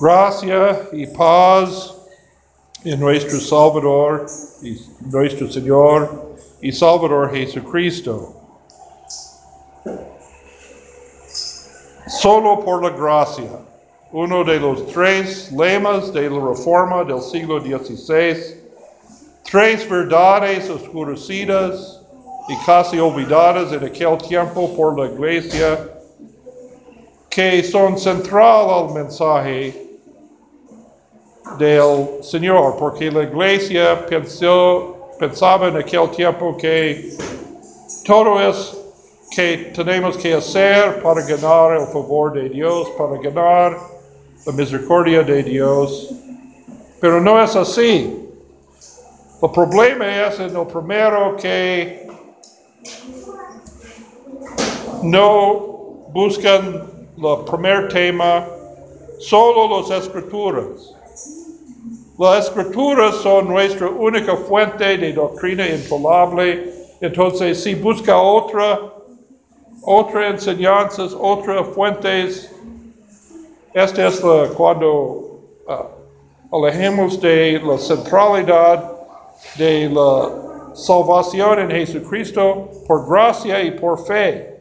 Gracia y paz en nuestro Salvador nuestro Señor y Salvador Jesucristo. Solo por la gracia, uno de los tres lemas de la Reforma del siglo XVI, tres verdades oscurecidas y casi olvidadas en aquel tiempo por la Iglesia, que son central al mensaje del Señor, porque la iglesia pensó, pensaba en aquel tiempo que todo es que tenemos que hacer para ganar el favor de Dios, para ganar la misericordia de Dios. Pero no es así. El problema es en el primero que no buscan el primer tema, solo las escrituras. Las escrituras son nuestra única fuente de doctrina infalible. Entonces, si busca otra, otra enseñanzas, otras fuentes, esta es cuando uh, alejemos de la centralidad de la salvación en Jesucristo por gracia y por fe.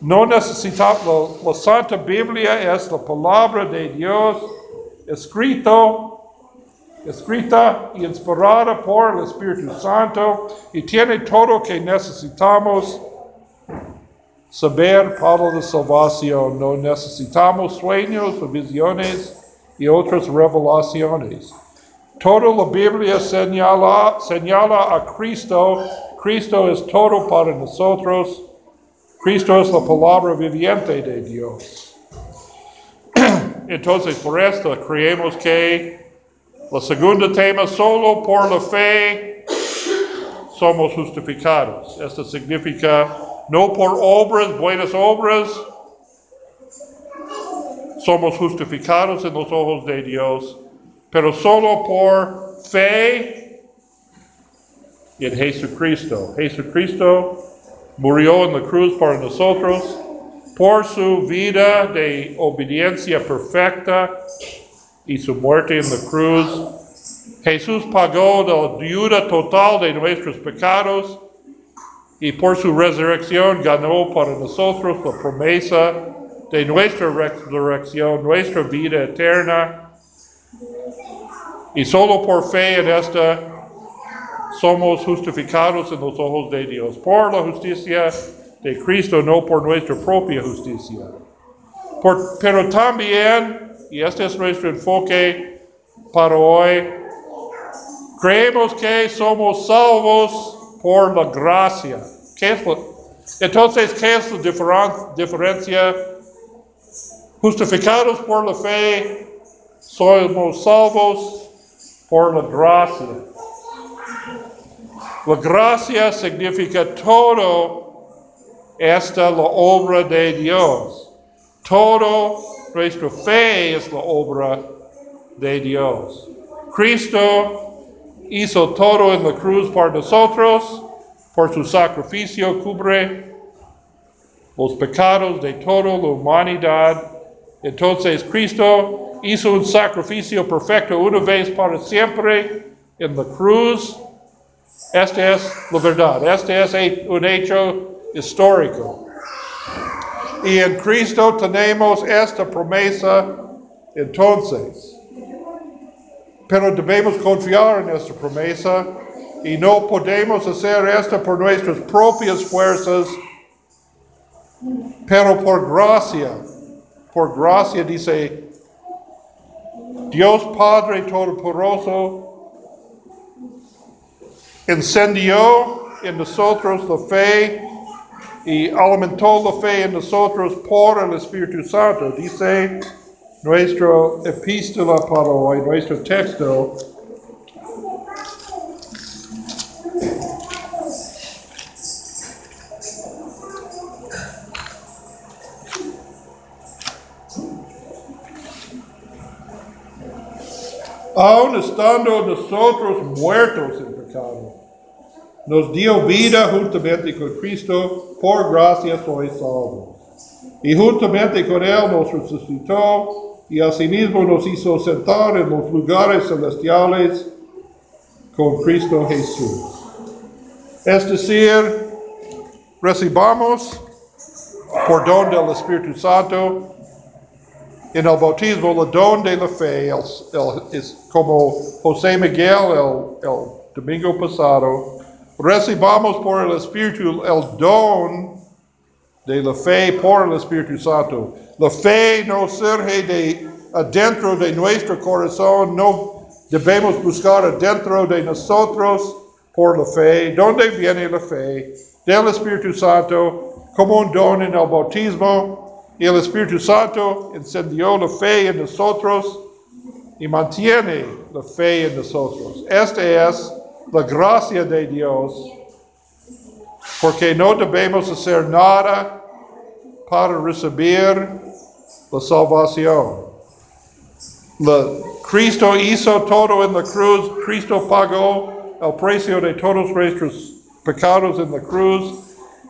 No necesitamos, la, la Santa Biblia es la palabra de Dios escrito, escrita y inspirada por el Espíritu Santo y tiene todo que necesitamos saber para la salvación. No necesitamos sueños visiones y otras revelaciones. Toda la Biblia señala, señala a Cristo. Cristo es todo para nosotros. Cristo es la palabra viviente de Dios. Entonces, por esto creemos que la segunda tema, solo por la fe somos justificados. Esto significa no por obras, buenas obras, somos justificados en los ojos de Dios, pero solo por fe en Jesucristo. Jesucristo murió en la cruz para nosotros por su vida de obediencia perfecta y su muerte en la cruz, Jesús pagó la deuda total de nuestros pecados y por su resurrección ganó para nosotros la promesa de nuestra resurrección, nuestra vida eterna. Y solo por fe en esta somos justificados en los ojos de Dios. Por la justicia de Cristo, no por nuestra propia justicia. pero también, y este es nuestro enfoque para hoy, creemos que somos salvos por la gracia. entonces, ¿qué es la diferencia? Justificados por la fe, somos salvos por la gracia. La gracia significa todo esta la obra de Dios. Todo nuestra fe es la obra de Dios. Cristo hizo todo en la cruz por nosotros, por su sacrificio cubre los pecados de toda la humanidad. Entonces Cristo hizo un sacrificio perfecto una vez para siempre en la cruz. Esta es la verdad. Este es un hecho histórico. Y en Cristo tenemos esta promesa entonces. Pero debemos confiar en esta promesa y no podemos hacer esto por nuestras propias fuerzas, pero por gracia. Por gracia dice Dios Padre Todopoderoso encendió en nosotros la fe y alimentó la fe en nosotros por el Espíritu Santo. Dice nuestro epístola para hoy, nuestro texto. Aún estando nosotros muertos en pecado nos dio vida juntamente con Cristo, por gracia sois salvos. Y juntamente con Él nos resucitó y asimismo nos hizo sentar en los lugares celestiales con Cristo Jesús. Es decir, recibamos por don del Espíritu Santo en el bautismo el don de la fe, el- el- es como José Miguel el, el domingo pasado, recibamos por el Espíritu el don de la fe por el Espíritu Santo. La fe no surge de adentro de nuestro corazón, no debemos buscar adentro de nosotros por la fe. ¿Dónde viene la fe? Del Espíritu Santo, como un don en el bautismo. Y el Espíritu Santo encendió la fe en nosotros y mantiene la fe en nosotros. Esta es la gracia de Dios, porque no debemos hacer nada para recibir la salvación. La- Cristo hizo todo en la cruz, Cristo pagó el precio de todos nuestros pecados en la cruz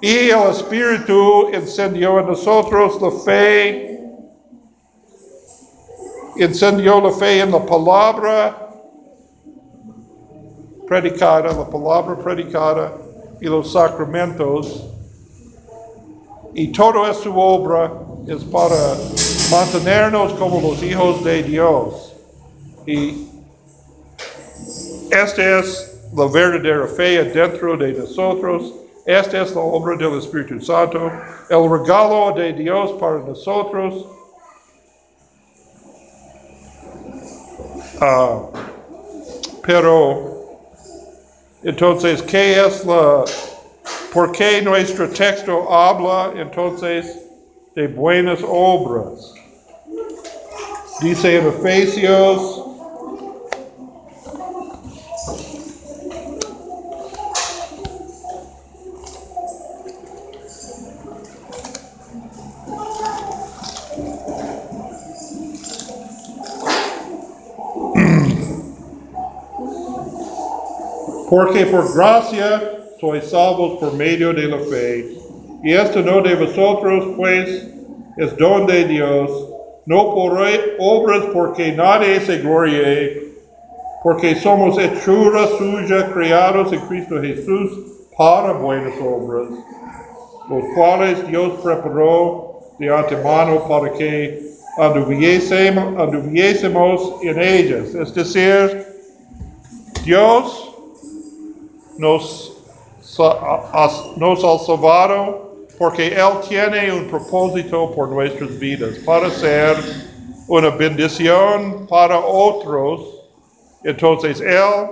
y el Espíritu encendió en nosotros la fe, encendió la fe en la palabra predicada, la palabra predicada y los sacramentos. Y todo es su obra, es para mantenernos como los hijos de Dios. Y esta es la verdadera fe dentro de nosotros. Esta es la obra del Espíritu Santo, el regalo de Dios para nosotros. Ah, pero, entonces, ¿qué es la, por qué nuestro texto habla entonces de buenas obras? Dice en Porque por gracia sois salvos por medio de la fe. Y esto no de vosotros, pues es don de Dios, no por obras porque nadie se glorie, porque somos hechura suya, creados en Cristo Jesús para buenas obras, los cuales Dios preparó de antemano para que anduviésemos, anduviésemos en ellas. Es decir, Dios nos, nos ha salvado porque Él tiene un propósito por nuestras vidas, para ser una bendición para otros. Entonces Él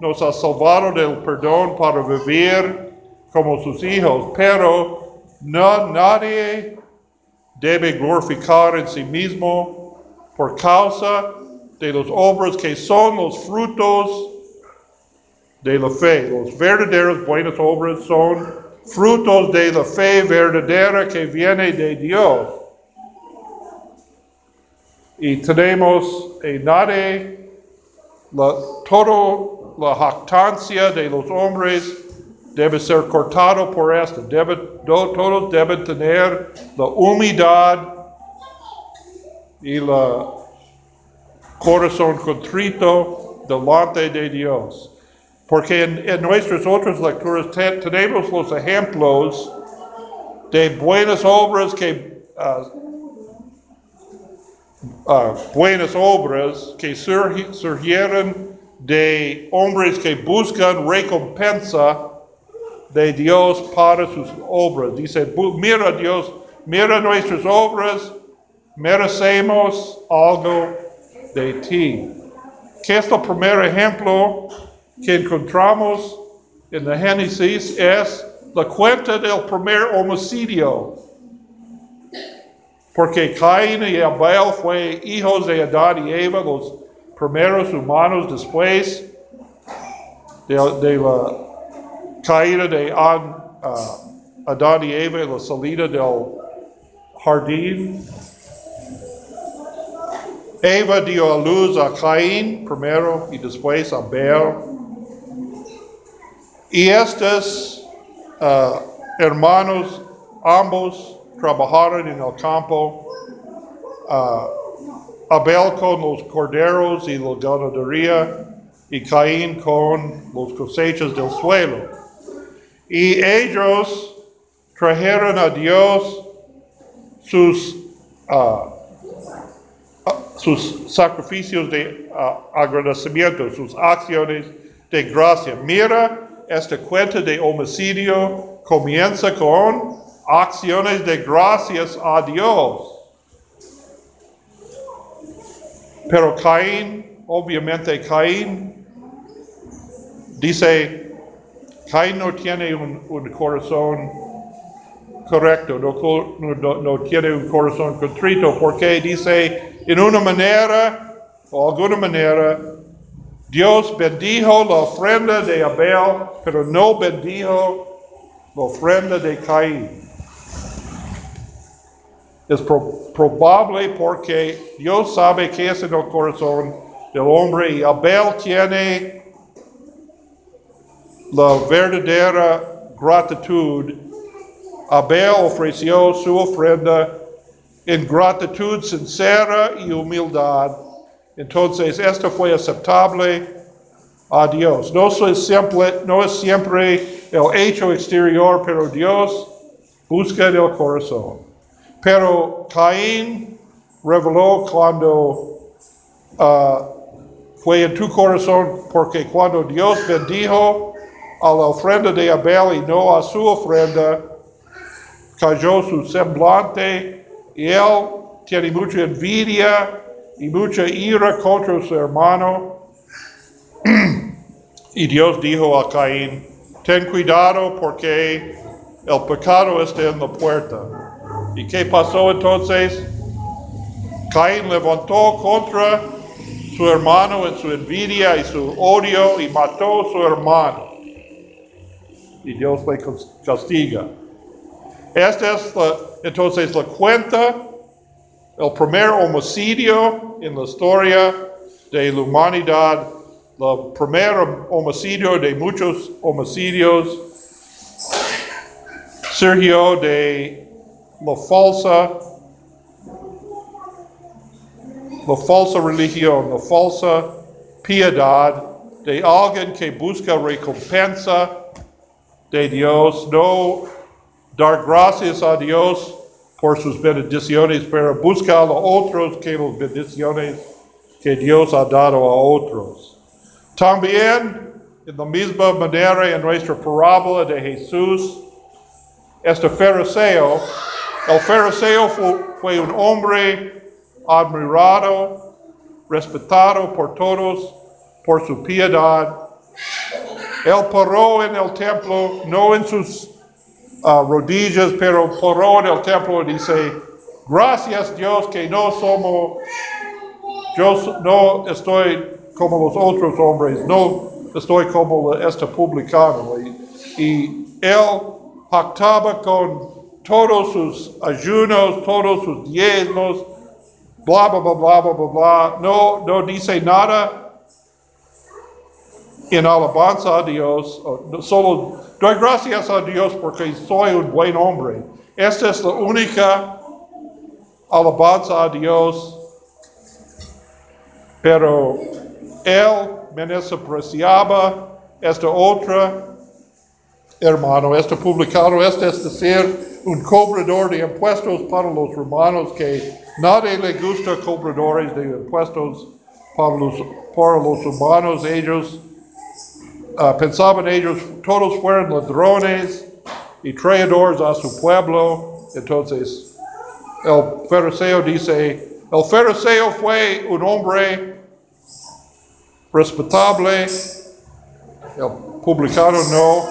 nos ha salvado del perdón para vivir como sus hijos, pero no nadie debe glorificar en sí mismo por causa de las obras que son los frutos de la fe. Los verdaderos buenas obras son frutos de la fe verdadera que viene de Dios. Y tenemos en nadie la, toda la jactancia de los hombres debe ser cortado por esto. Debe- do- todos deben tener la humildad y la corazón contrito delante de Dios. Porque en, en nuestras otras lecturas te- tenemos los ejemplos de buenas obras que, ah, buenas obras que surgi- surgieron de hombres que buscan recompensa de Dios para sus obras. Dice, "Bu- mira Dios, mira nuestras obras, merecemos algo de ti. ¿Qué es el primer ejemplo que encontramos en la Génesis? Es la cuenta del primer homicidio. Porque Caín y Abel fue hijos de Adán y Eva, los primeros humanos después de, de la caída de ah, Adán y Eva, la salida del jardín. Eva dio a luz a Caín primero y después a Abel. Y estos ah, hermanos, ambos trabajaron en el campo. ah, Abel con los corderos y la ganadería, y Caín con los cosechas del suelo. Y ellos trajeron a Dios sus, ah, sus sacrificios de agradecimiento, sus acciones de gracia. Mira, esta cuenta de homicidio comienza con acciones de gracias a Dios. Pero Caín, obviamente Caín, dice, Caín no tiene un, un corazón correcto, no, co- no- no- no tiene un corazón contrito, porque dice, en una manera o alguna manera, Dios bendijo la ofrenda de Abel, pero no bendijo la ofrenda de Caín. Es pro- probable porque Dios sabe qué es en el corazón del hombre y Abel tiene la verdadera gratitud. Abel ofreció su ofrenda en gratitud sincera y humildad. Entonces, esto fue aceptable a Dios. No es siempre, no es siempre el hecho exterior, pero Dios busca en el corazón. Pero Caín reveló cuando ah, fue en tu corazón, porque cuando Dios bendijo a la ofrenda de Abel y no a su ofrenda, cayó su semblante y él tiene mucha envidia y mucha ira contra su hermano. Y Dios dijo a Caín, ten cuidado porque el pecado está en la puerta. ¿Y qué pasó entonces? Caín levantó contra su hermano en su envidia y su odio y mató a su hermano. Y Dios le castiga. Esta es la, entonces la cuenta, el primer homicidio en la historia de la humanidad, el primer homicidio de muchos homicidios surgió de la falsa, la falsa religión, la falsa piedad de alguien que busca recompensa de Dios, no dar gracias a Dios por sus bendiciones, pero busca a otros que las bendiciones que Dios ha dado a otros. También, en la misma manera, en nuestra parábola de Jesús, este fariseo, el fariseo fue, fue un hombre admirado, respetado por todos por su piedad. Él paró en el templo, no en sus rodillas, pero paró en el templo y dice, gracias Dios que no somos, yo no estoy como los otros hombres, no estoy como este publicano. Y, y él pactaba con todos sus ayunos, todos sus diezmos, bla, bla, bla, bla, bla, bla. No, no dice nada en alabanza a Dios, no solo doy gracias a Dios porque soy un buen hombre. Esta es la única alabanza a Dios, pero él menospreciaba esta otra hermano, este publicano, este es decir, un cobrador de impuestos para los romanos que nadie le gusta cobradores de impuestos para los, para los humanos, ellos Ah, pensaban ellos, todos fueron ladrones y traidores a su pueblo. Entonces, el fariseo dice, el fariseo fue un hombre respetable, el publicano no.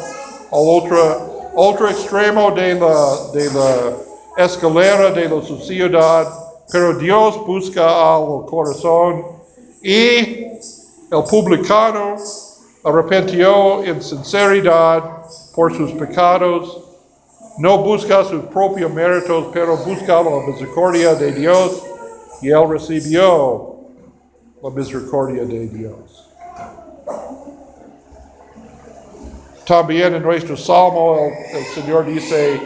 Al otro, otro extremo de la, de la escalera de la sociedad, pero Dios busca al corazón y el publicano arrepintió en sinceridad por sus pecados, no busca sus propios méritos, pero busca la misericordia de Dios y él recibió la misericordia de Dios. También en nuestro salmo el, el Señor dice,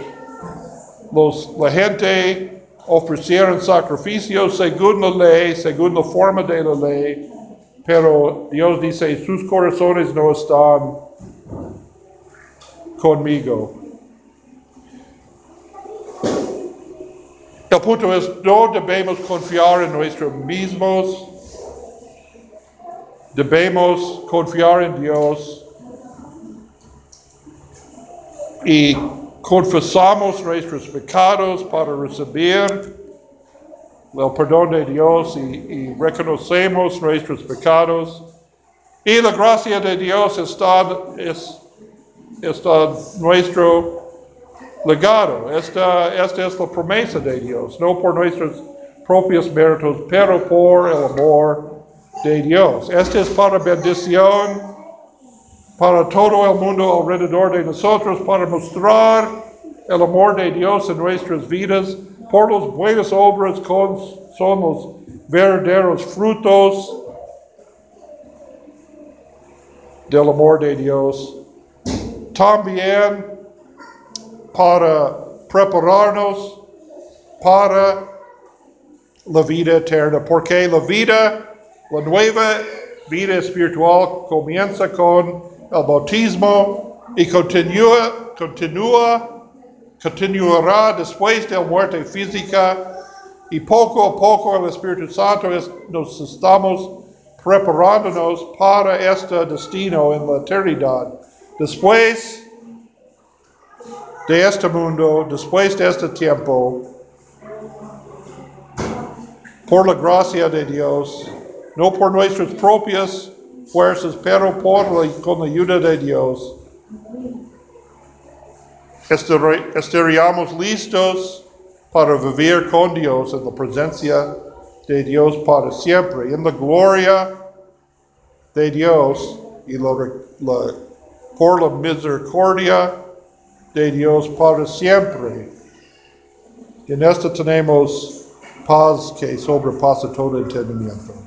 los, la gente ofrecieran sacrificios según la ley, según la forma de la ley, pero Dios dice, sus corazones no están conmigo. El punto es, no debemos confiar en nosotros mismos, debemos confiar en Dios y confesamos nuestros pecados para recibir el perdón de Dios y, reconocemos nuestros pecados. Y la gracia de Dios está, es, está nuestro legado. Esta, esta es la promesa de Dios, no por nuestros propios méritos, pero por el amor de Dios. Esta es para bendición para todo el mundo alrededor de nosotros, para mostrar el amor de Dios en nuestras vidas. Por las buenas obras con, verdaderos frutos del amor de Dios. También para prepararnos para la vida eterna, porque la vida, la nueva vida espiritual comienza con el bautismo y continúa, continúa, continuará después de la muerte física y poco a poco el Espíritu Santo nos estamos preparándonos para este destino en la eternidad. Después de este mundo, después de este tiempo, por la gracia de Dios, no por nuestras propias fuerzas, pero por la, ayuda de Dios, estaríamos listos para vivir con Dios en la presencia de Dios para siempre, en la gloria de Dios y por la misericordia de Dios para siempre. En esto tenemos paz que sobrepasa todo entendimiento.